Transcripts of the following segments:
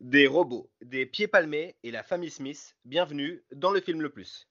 Des robots, des pieds palmés et la famille Smith, bienvenue dans le film le plus.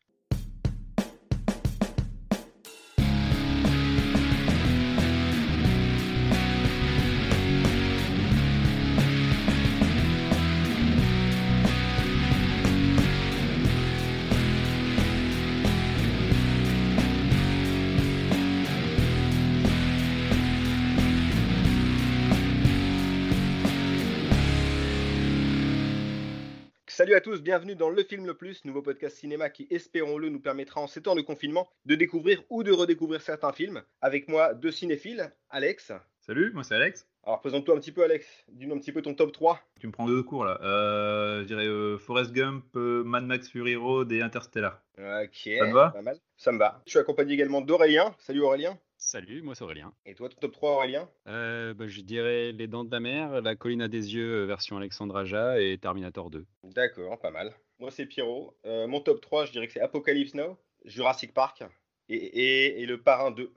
Salut à tous, bienvenue dans Le Film Le Plus, nouveau podcast cinéma qui, espérons-le, nous permettra en ces temps de confinement de découvrir ou de redécouvrir certains films. Avec moi, deux cinéphiles, Alex. Salut, moi c'est Alex. Alors présente-toi un petit peu, Alex. Dis-nous un petit peu ton top 3. Tu me prends deux cours là. Euh, je dirais euh, Forrest Gump, euh, Mad Max Fury Road et Interstellar. Ok. Ça me va? Pas mal. Ça me va. Je suis accompagné également d'Aurélien. Salut Aurélien. Salut, moi c'est Aurélien. Et toi, ton top 3, Aurélien? Euh, bah, je dirais Les Dents de la Mer, La Colline à des Yeux euh, version Alexandre Aja et Terminator 2. D'accord, pas mal. Moi, c'est Pierrot. Euh, mon top 3, je dirais que c'est Apocalypse Now, Jurassic Park et, et- et Le Parrain 2.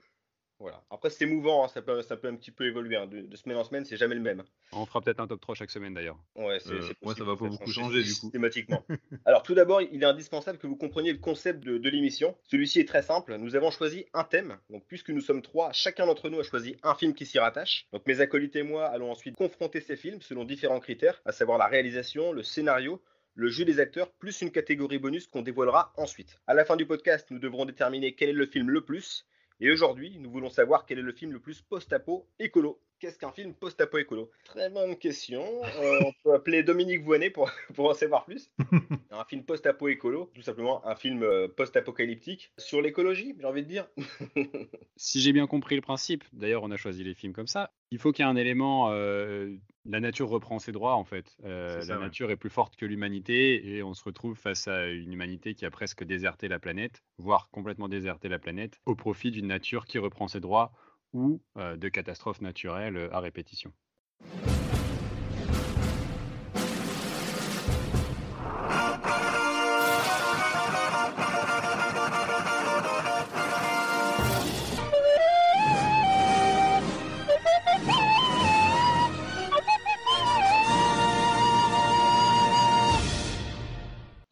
Voilà. Après, c'est mouvant, hein, ça, peut, ça peut un petit peu évoluer. hein. De, de semaine en semaine, c'est jamais le même. On fera peut-être un top 3 chaque semaine d'ailleurs. Ouais, c'est Euh, c'est moi, ça va pas beaucoup changer changer, du coup. Systématiquement. Alors, tout d'abord, il est indispensable que vous compreniez le concept de, de l'émission. Celui-ci est très simple. Nous avons choisi un thème. Donc, puisque nous sommes trois, chacun d'entre nous a choisi un film qui s'y rattache. Donc, mes acolytes et moi allons ensuite confronter ces films selon différents critères, à savoir la réalisation, le scénario, le jeu des acteurs, plus une catégorie bonus qu'on dévoilera ensuite. À la fin du podcast, nous devrons déterminer quel est le film le plus. Et aujourd'hui, nous voulons savoir quel est le film le plus post-apo écolo. Qu'est-ce qu'un film post-apo écolo Très bonne question. Euh, on peut appeler Dominique Voinet pour, pour en savoir plus. Un film post-apo écolo, tout simplement un film euh, post-apocalyptique sur l'écologie, j'ai envie de dire. Si j'ai bien compris le principe, d'ailleurs on a choisi les films comme ça, il faut qu'il y ait un élément, euh, la nature reprend ses droits en fait. Euh, ça, la ouais. nature est plus forte que l'humanité et on se retrouve face à une humanité qui a presque déserté la planète, voire complètement déserté la planète, au profit d'une nature qui reprend ses droits ou euh, de catastrophes naturelles euh, à répétition.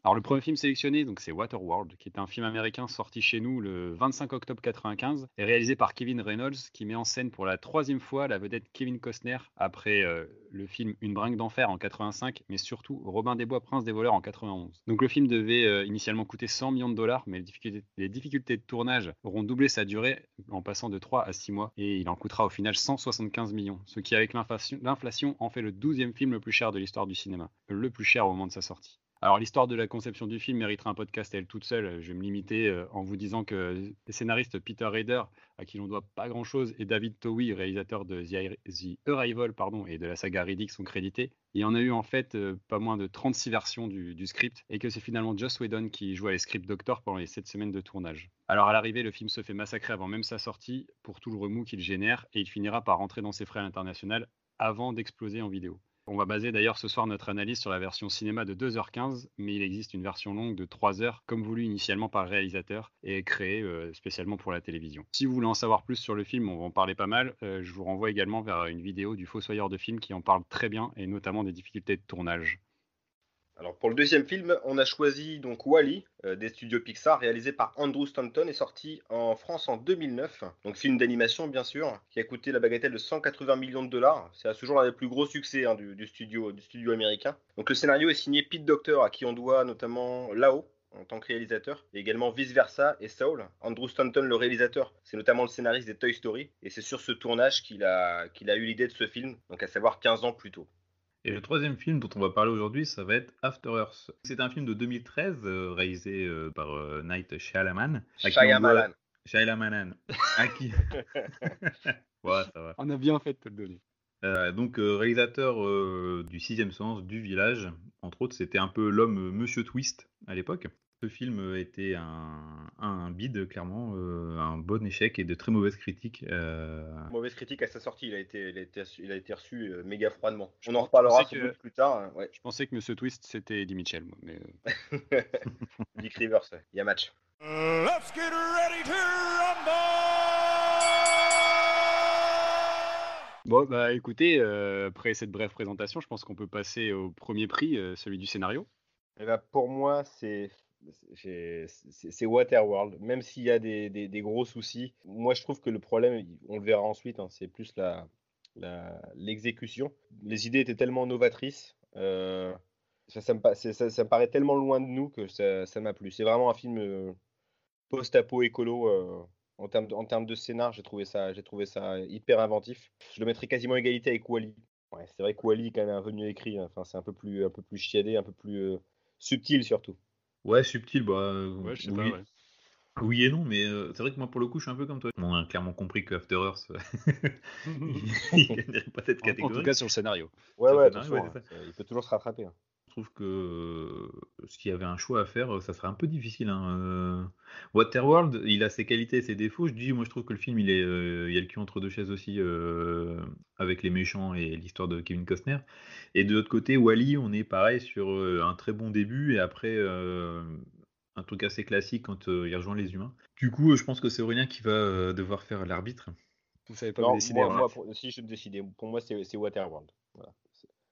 Alors le premier film sélectionné, donc c'est Waterworld, qui est un film américain sorti chez nous le 25 octobre 95 et réalisé par Kevin Reynolds, qui met en scène pour la troisième fois la vedette Kevin Costner après euh, le film Une bringue d'enfer en 85, mais surtout Robin des Bois, Prince des voleurs en 91. Donc le film devait euh, initialement coûter 100 millions de dollars, mais les difficultés, les difficultés de tournage auront doublé sa durée en passant de 3 à 6 mois et il en coûtera au final 175 millions, ce qui avec l'inflation en fait le 12e film le plus cher de l'histoire du cinéma, le plus cher au moment de sa sortie. Alors l'histoire de la conception du film mériterait un podcast à elle toute seule. Je vais me limiter euh, en vous disant que les scénaristes Peter Rader, à qui l'on doit pas grand-chose, et David Towie, réalisateur de The, Ar- The Arrival pardon, et de la saga Riddick, sont crédités. Il y en a eu en fait euh, pas moins de 36 versions du, script, et que c'est finalement Joss Whedon qui jouait les script doctor pendant les 7 semaines de tournage. Alors à l'arrivée, le film se fait massacrer avant même sa sortie, pour tout le remous qu'il génère, et il finira par rentrer dans ses frais à l'international avant d'exploser en vidéo. On va baser d'ailleurs ce soir notre analyse sur la version cinéma de 2h15, mais il existe une version longue de 3 heures, comme voulu initialement par le réalisateur et créée euh, spécialement pour la télévision. Si vous voulez en savoir plus sur le film, on va en parler pas mal. euh, je vous renvoie également vers une vidéo du Fossoyeur de film qui en parle très bien et notamment des difficultés de tournage. Alors pour le deuxième film, on a choisi donc Wally des studios Pixar, réalisé par Andrew Stanton et sorti en France en 2009. Donc film d'animation bien sûr, qui a coûté la bagatelle de 180 millions de dollars. C'est à ce jour l'un des plus gros succès hein, du, studio, américain. Donc le scénario est signé Pete Docter, à qui on doit notamment Lao en tant que réalisateur, et également Vice Versa et Soul. Andrew Stanton, le réalisateur, c'est notamment le scénariste des Toy Story, et c'est sur ce tournage qu'il a, qu'il a eu l'idée de ce film, donc à savoir 15 ans plus tôt. Et le troisième film dont on va parler aujourd'hui, ça va être After Earth. C'est un film de 2013 euh, réalisé euh, par euh, Night Shyamalan. Shyamalan. doit- Shyamalan. À qui Ouais, ça va. On a bien fait de te le donner. Euh, donc euh, réalisateur euh, du Sixième Sens, du Village, entre autres, c'était un peu l'homme euh, Monsieur Twist à l'époque. Ce film euh, était un, un bide, clairement, euh, un bon échec et de très mauvaises critiques. euh, Mauvaise critique à sa sortie, il a été, il a été, il a été reçu euh, méga froidement. On en reparlera que- plus tard. hein, ouais. Je pensais que Monsieur Twist c'était Eddie Mitchell, moi, mais Dick Rivers, ouais. il y a match. Let's get ready to rumble! Bon, bah écoutez, euh, après cette brève présentation, je pense qu'on peut passer au premier prix, euh, celui du scénario. Eh ben, pour moi, c'est c'est Waterworld. Même s'il y a des, gros soucis, moi je trouve que le problème, on le verra ensuite, hein, c'est plus la, la- l'exécution. Les idées étaient tellement novatrices, euh, ça, me, paraît tellement loin de nous que ça, m'a plu. C'est vraiment un film euh, post-apo écolo. euh, en termes de, scénar, j'ai trouvé ça, hyper inventif. Je le mettrais quasiment à égalité avec Wally. Ouais, c'est vrai que Wally est quand même un peu mieux écrit. hein. C'est un peu plus, un peu plus chiadé, un peu plus subtil surtout. Ouais, subtil, bah. euh, Ouais, je sais oui. pas, ouais. Oui et non, mais euh, c'est vrai que moi, pour le coup, je suis un peu comme toi. On a clairement compris que After Earth, il gagnerait pas cette En, en catégorie. tout cas, sur le scénario. Ouais, ouais, hein, ça- il peut toujours se rattraper. hein. Je trouve que euh, s'il y avait un choix à faire, euh, ça serait un peu difficile. hein. Euh, Waterworld, il a ses qualités et ses défauts. Je dis, moi, je trouve que le film, il est, euh, il y a le cul entre deux chaises aussi, euh, avec les méchants et l'histoire de Kevin Costner. Et de l'autre côté, Wally, on est pareil sur euh, un très bon début et après euh, un truc assez classique quand euh, il rejoint les humains. Du coup, euh, je pense que c'est Aurélien qui va euh, devoir faire l'arbitre. Vous savez pas Non, vous décider. moi, hein. moi, pour- si je me décidais, pour moi, c'est c'est Waterworld. Voilà.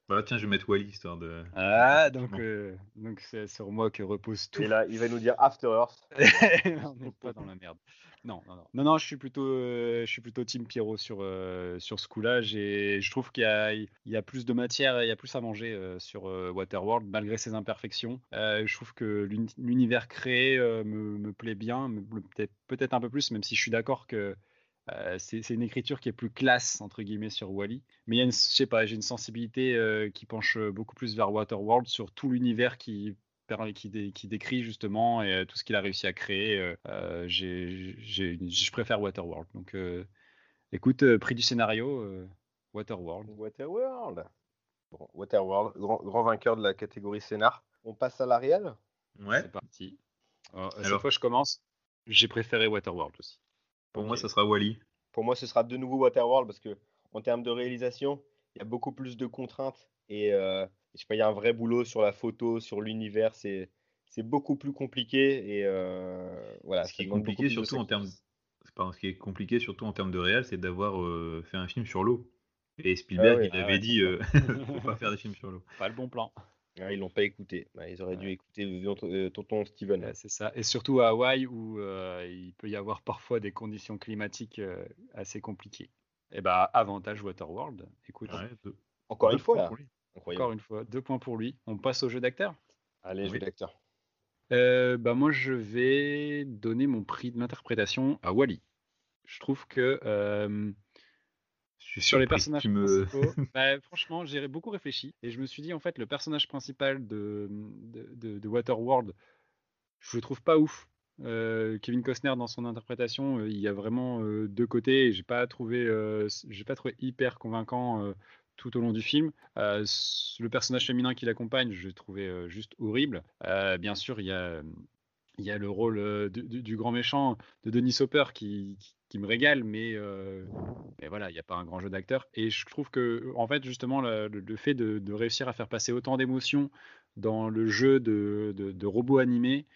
Voilà, tiens, je vais mettre Wally histoire de. Ah, donc Bon. euh, donc c'est sur moi que repose tout. Et là, il va nous dire After Earth. on n'est pas dans la merde. Non, non, non. Non, non, je suis plutôt, euh, je suis plutôt Team Pierrot sur, euh, sur ce coup-là. J'ai- Je trouve qu'il y a, il y a plus de matière, il y a plus à manger euh, sur euh, Waterworld, malgré ses imperfections. Euh, je trouve que l'uni- l'univers créé euh, me, me plaît bien, peut-être un peu plus, même si je suis d'accord que euh, c'est une écriture qui est plus classe, entre guillemets, sur Wally. Mais il y a une, je sais pas, j'ai une sensibilité euh, qui penche beaucoup plus vers Waterworld sur tout l'univers qui qui, dé- qui décrit justement et, euh, tout ce qu'il a réussi à créer. euh, euh, j'ai- j'ai une- je préfère Waterworld. Donc, euh, écoute, euh, prix du scénario, euh, Waterworld. Waterworld. Bon, Waterworld, grand, grand vainqueur de la catégorie scénar. On passe à la réelle Ouais, C'est parti. Euh, cette Alors- fois, je commence. J'ai préféré Waterworld aussi. Pour moi, ça sera Wally. Pour moi, ce sera de nouveau Waterworld parce que en termes de réalisation, il y a beaucoup plus de contraintes et euh, je sais pas, il y a un vrai boulot sur la photo, sur l'univers. C'est c'est beaucoup plus compliqué et euh, voilà. Ce qui est compliqué, surtout en termes, ce qui est compliqué surtout en termes de réel, c'est d'avoir euh, fait un film sur l'eau. Et Spielberg, Ah ouais, il ah avait ouais, dit, euh, faut pas faire des films sur l'eau. Pas le bon plan. Ah, ils l'ont pas écouté. Ah, ils auraient dû écouter euh, tonton Steven. Ouais, c'est ça. Et surtout à Hawaï où euh, il peut y avoir parfois des conditions climatiques euh, assez compliquées. Et bah, avantage Waterworld. Écoute, Ouais, deux- Encore deux une fois points là. encore une fois, deux points pour lui. On passe au jeu d'acteur. Allez, jeu d'acteur. Euh, bah moi, je vais donner mon prix de l'interprétation à Wally. Je trouve que euh, Je suis sur les personnages Tu me... principaux, bah, franchement, j'ai beaucoup réfléchi et je me suis dit en fait le personnage principal de, de, de- de Waterworld, je le trouve pas ouf. Euh, Kevin Costner dans son interprétation, euh, il y a vraiment euh, deux côtés et j'ai pas trouvé, j'ai pas trouvé hyper convaincant tout au long du film. Le personnage féminin qui l'accompagne, je l'ai trouvé juste horrible. Bien sûr, il y a il y a le rôle du, du- du grand méchant de Denis Hopper qui, qui, qui me régale, mais, euh, mais voilà, il n'y a pas un grand jeu d'acteur. Et je trouve que, en fait, justement, le, fait de, de réussir à faire passer autant d'émotions dans le jeu de, de, de robots animés,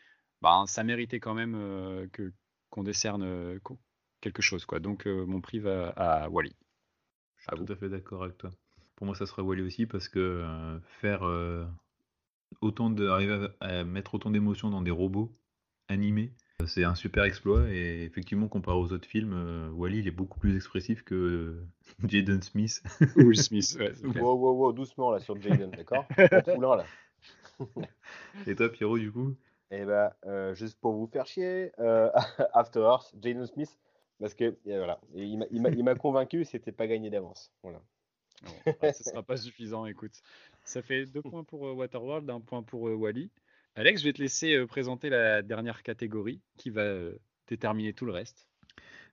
ben, ça méritait quand même euh, que, qu'on décerne quelque chose. Quoi. Donc, euh, mon prix va à Wally. Je À suis vous. tout à fait d'accord avec toi. Pour moi, ça sera Wally aussi parce que faire autant de, arriver à, à mettre autant d'émotions dans des robots animés, c'est un super exploit. Et effectivement, comparé aux autres films, euh, Wally il est beaucoup plus expressif que euh, Jaden Smith. Will Smith, ouais, c'est clair. Wow, wow, wow, doucement là sur Jaden, d'accord poulain là. Et toi, Pierrot, du coup? Et bah, euh, juste pour vous faire chier, euh, After Earth, Jaden Smith, parce que et voilà, Et il m'a- convaincu, c'était pas gagné d'avance. Voilà. Ouais, ce sera pas suffisant, écoute. Ça fait deux points pour euh, Waterworld, un point pour euh, Wally. Alex, je vais te laisser euh, présenter la dernière catégorie qui va euh, déterminer tout le reste.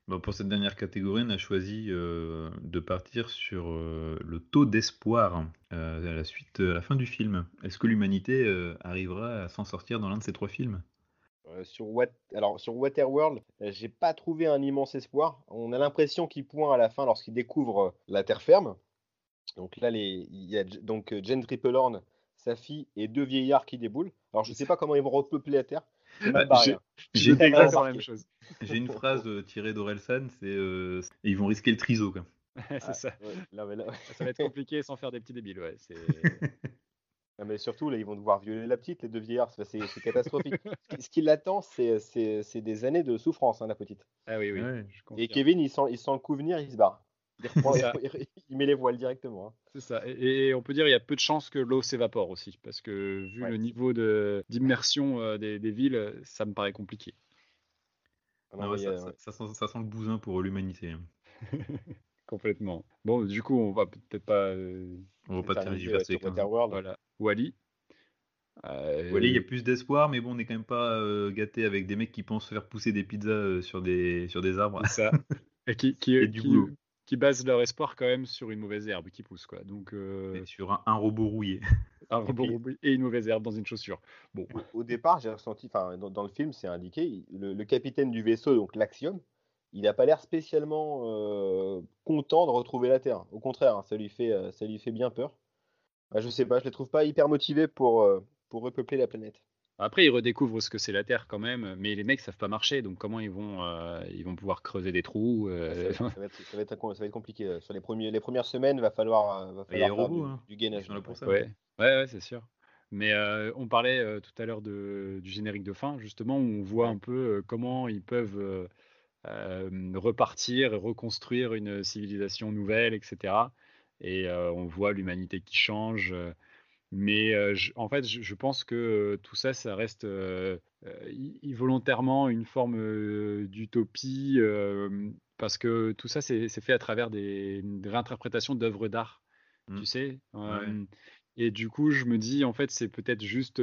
Bon, Pour cette dernière catégorie, on a choisi euh, de partir sur euh, le taux d'espoir euh, à la suite, à la fin du film. Est-ce que l'humanité euh, arrivera à s'en sortir dans l'un de ces trois films? Euh, sur, Wat... Alors, sur Waterworld, j'ai pas trouvé un immense espoir. On a l'impression qu'il pointe à la fin lorsqu'il découvre la terre ferme. Donc là, les... il y a donc Jane Triplehorn, sa fille et deux vieillards qui déboulent. Alors, je sais pas comment ils vont repeupler la terre. Bah, j'ai- hein. Exactement la même chose. J'ai une phrase euh, tirée d'Orelsan, c'est euh, ils vont risquer le triso. Quoi. c'est Ah, ça. ouais, là, Ça va être compliqué sans faire des petits débiles. Ouais. Non, mais surtout, là, ils vont devoir violer la petite, les deux vieillards. C'est catastrophique. ce qui- l'attend, c'est- des années de souffrance, hein, la petite. Ah oui, oui. Ouais. je Et. Kevin, il sent, il sent le coup venir, il se barre. Il, il- il met les voiles directement. hein. C'est ça. Et, et on peut dire qu'il y a peu de chances que l'eau s'évapore aussi, parce que vu Ouais. le niveau de, d'immersion euh, des, des villes, ça me paraît compliqué. Non, ouais, ça, ça- ça sent, ça sent le bousin pour l'humanité. hein. Complètement. Bon, du coup, on va peut-être pas. euh, On va pas ouais, tergiverser. Waterworld. voilà. Wally. Euh, Wally, il y a plus d'espoir, mais bon, on n'est quand même pas euh, gâté avec des mecs qui pensent faire pousser des pizzas euh, sur, des, sur des arbres. c'est ça. Et qui, qui, Et du qui- boulot. Qui basent leur espoir quand même sur une mauvaise herbe qui pousse, quoi. Donc, euh, Et sur un, un robot rouillé. un robot et une mauvaise herbe dans une chaussure. Bon, Au départ, j'ai ressenti, enfin, dans, dans le film, c'est indiqué, le, le capitaine du vaisseau, donc l'Axiom, il n'a pas l'air spécialement euh, content de retrouver la Terre. Au contraire, hein, ça lui fait, euh, ça lui fait bien peur. Ah, je sais pas, je les trouve pas hyper motivés pour, euh, pour repeupler la planète. Après, ils redécouvrent ce que c'est la Terre quand même, mais les mecs savent pas marcher, donc comment ils vont, euh, ils vont pouvoir creuser des trous euh, Ça, va- ça va être, ça va être un- ça va être compliqué. euh, Sur les, premiers, les premières semaines, va falloir, euh, va Il y a falloir faire robots, du, hein. du gainage. Là pour ça. Ouais, ouais, ouais, c'est sûr. Mais euh, on parlait euh, tout à l'heure de- du générique de fin, justement, où on voit un peu comment ils peuvent euh, euh, repartir et reconstruire une civilisation nouvelle, etc. Et euh, on voit l'humanité qui change. Mais je- en fait, je, je pense que tout ça, ça reste volontairement une forme d'utopie, parce que tout ça, c'est fait à travers des, des réinterprétations d'œuvres d'art, Mm. tu sais? Ouais. Et du coup, je me dis, en fait, c'est peut-être juste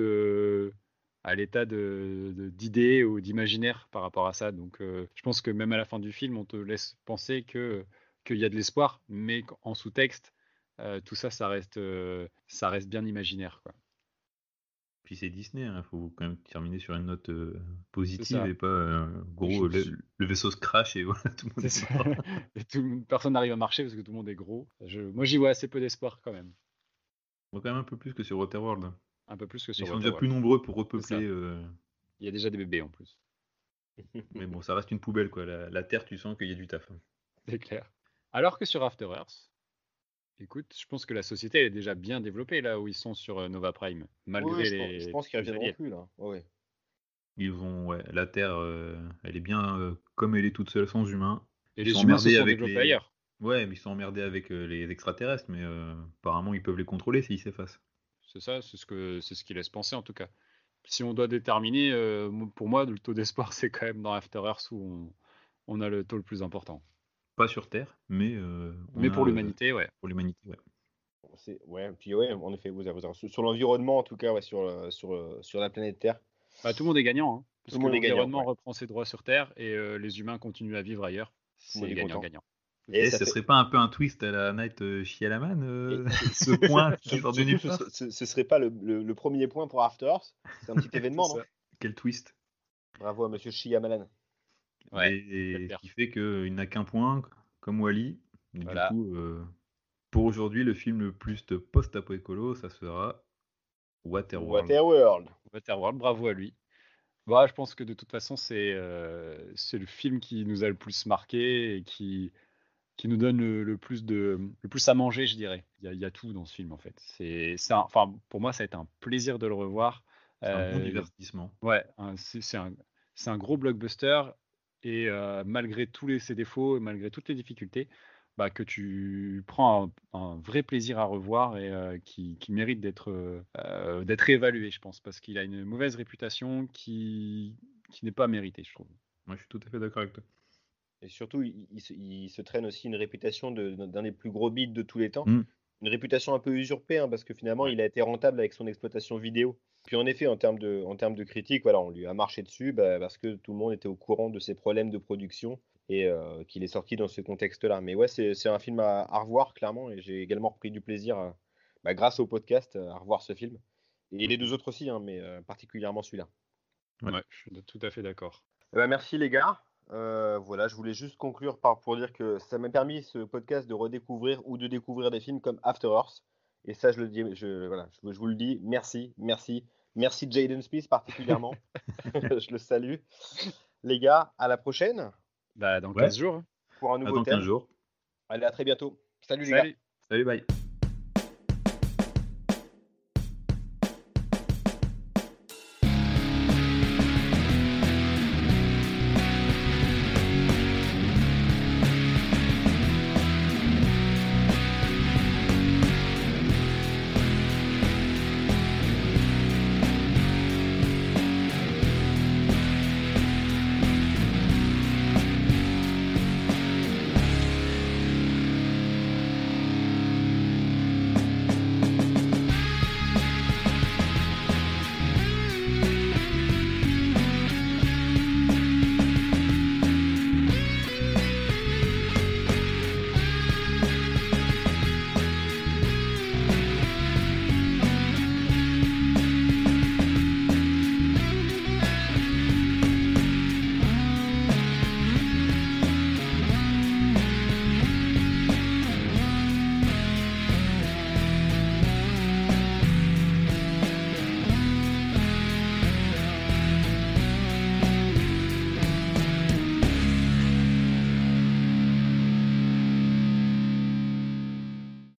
à l'état de- de- d'idées ou d'imaginaire par rapport à ça. Donc, euh, je pense que même à la fin du film, on te laisse penser que qu'il y a de l'espoir, mais qu'en sous-texte, euh, tout ça, ça reste, euh, ça reste bien imaginaire, quoi. Puis c'est Disney, il faut quand même terminer sur une note euh, positive et pas gros, Je- le, le vaisseau se crache et voilà, tout le monde est ça. content. Et tout- personne n'arrive à marcher parce que tout le monde est gros. Je- moi, j'y vois assez peu d'espoir quand même. Bon, quand même un peu plus que sur Waterworld. Un peu plus que Ils sur sont déjà plus nombreux pour repeupler. Il y a déjà des bébés en plus. Mais bon, ça reste une poubelle, quoi. La, la Terre, tu sens qu'il y a du taf. hein. C'est clair. Alors que sur After Earth, écoute, je pense que la société elle est déjà bien développée là où ils sont sur Nova Prime, malgré je, les. pense, je pense qu'ils reviendront plus là. Ils vont, ouais, la Terre, euh, elle est bien euh, comme elle est toute seule sans humains. Et Ils les sont humains se emmerdés sont avec développés les- ailleurs. Ouais, mais ils sont emmerdés avec euh, les extraterrestres, mais euh, apparemment ils peuvent les contrôler s'ils s'effacent. C'est ça, c'est ce que c'est ce qui laisse penser en tout cas. Si on doit déterminer, euh, pour moi, le taux d'espoir, c'est quand même dans After Earth où on, on a le taux le plus important. Pas sur Terre, mais. euh, Mais a, pour euh, l'humanité, ouais. pour l'humanité, ouais. C'est- ouais, puis ouais, en effet, vous avez raison. Sur, sur l'environnement, en tout cas, ouais, sur, le- sur, sur la planète Terre. Bah, tout le monde est gagnant. Hein, parce le que monde est gagnant, l'environnement ouais. reprend ses droits sur Terre et euh, les humains continuent à vivre ailleurs. le monde C'est gagnant-gagnant. Et ce fait- serait pas un peu un twist à la Night euh, Shyamalan, euh, ce point qui sort ce, ce- serait pas le, le- le premier point pour After Earth? C'est un petit événement, non? Quel twist Bravo à Monsieur Shyamalan. Ouais, Et, ce qui fait qu'il n'a qu'un point, comme Wally. Et Voilà. Du coup, euh, pour aujourd'hui, le film le plus de post-apo écolo, ça sera Waterworld. Waterworld. Waterworld, bravo à lui. Bah, je pense que de toute façon, c'est euh, c'est le film qui nous a le plus marqué et qui, qui nous donne le, le plus de, le plus à manger, je dirais. Il y a, il y a tout dans ce film, en fait. C'est, enfin, pour moi, ça a été un plaisir de le revoir. C'est un bon Euh, divertissement. Ouais, c'est c'est un, c'est un gros blockbuster et euh, malgré tous les, ses défauts et malgré toutes les difficultés, bah, que tu prends un, un vrai plaisir à revoir et euh, qui, qui mérite d'être euh, d'être évalué, je pense, parce qu'il a une mauvaise réputation qui, qui n'est pas méritée, je trouve. Moi, je suis tout à fait d'accord avec toi. Et surtout, il, il se, il se traîne aussi une réputation de- d'un des plus gros beats de tous les temps. Mm. Une réputation un peu usurpée, hein, parce que finalement, il a été rentable avec son exploitation vidéo. Puis en effet, en termes de, en termes de critique, voilà, on lui a marché dessus bah, parce que tout le monde était au courant de ses problèmes de production et euh, qu'il est sorti dans ce contexte-là. Mais ouais, c'est c'est un film à, à revoir, clairement, et j'ai également repris du plaisir, à- bah, grâce au podcast, à revoir ce film. Et les deux autres aussi, hein, mais euh, particulièrement celui-là. Ouais. Ouais, je suis tout à fait d'accord. Eh ben, merci les gars. Euh, voilà, je voulais juste conclure par, pour dire que ça m'a permis ce podcast de redécouvrir ou de découvrir des films comme After Earth. Et ça, je le dis, je, voilà, je, je vous le dis, merci, merci, merci Jaden Smith particulièrement. je le salue. Les gars, à la prochaine Bah, dans Ouais. 15 jours. pour un nouveau dans thème. 15 jours. Allez, à très bientôt. Salut les gars. Salut. Salut, bye.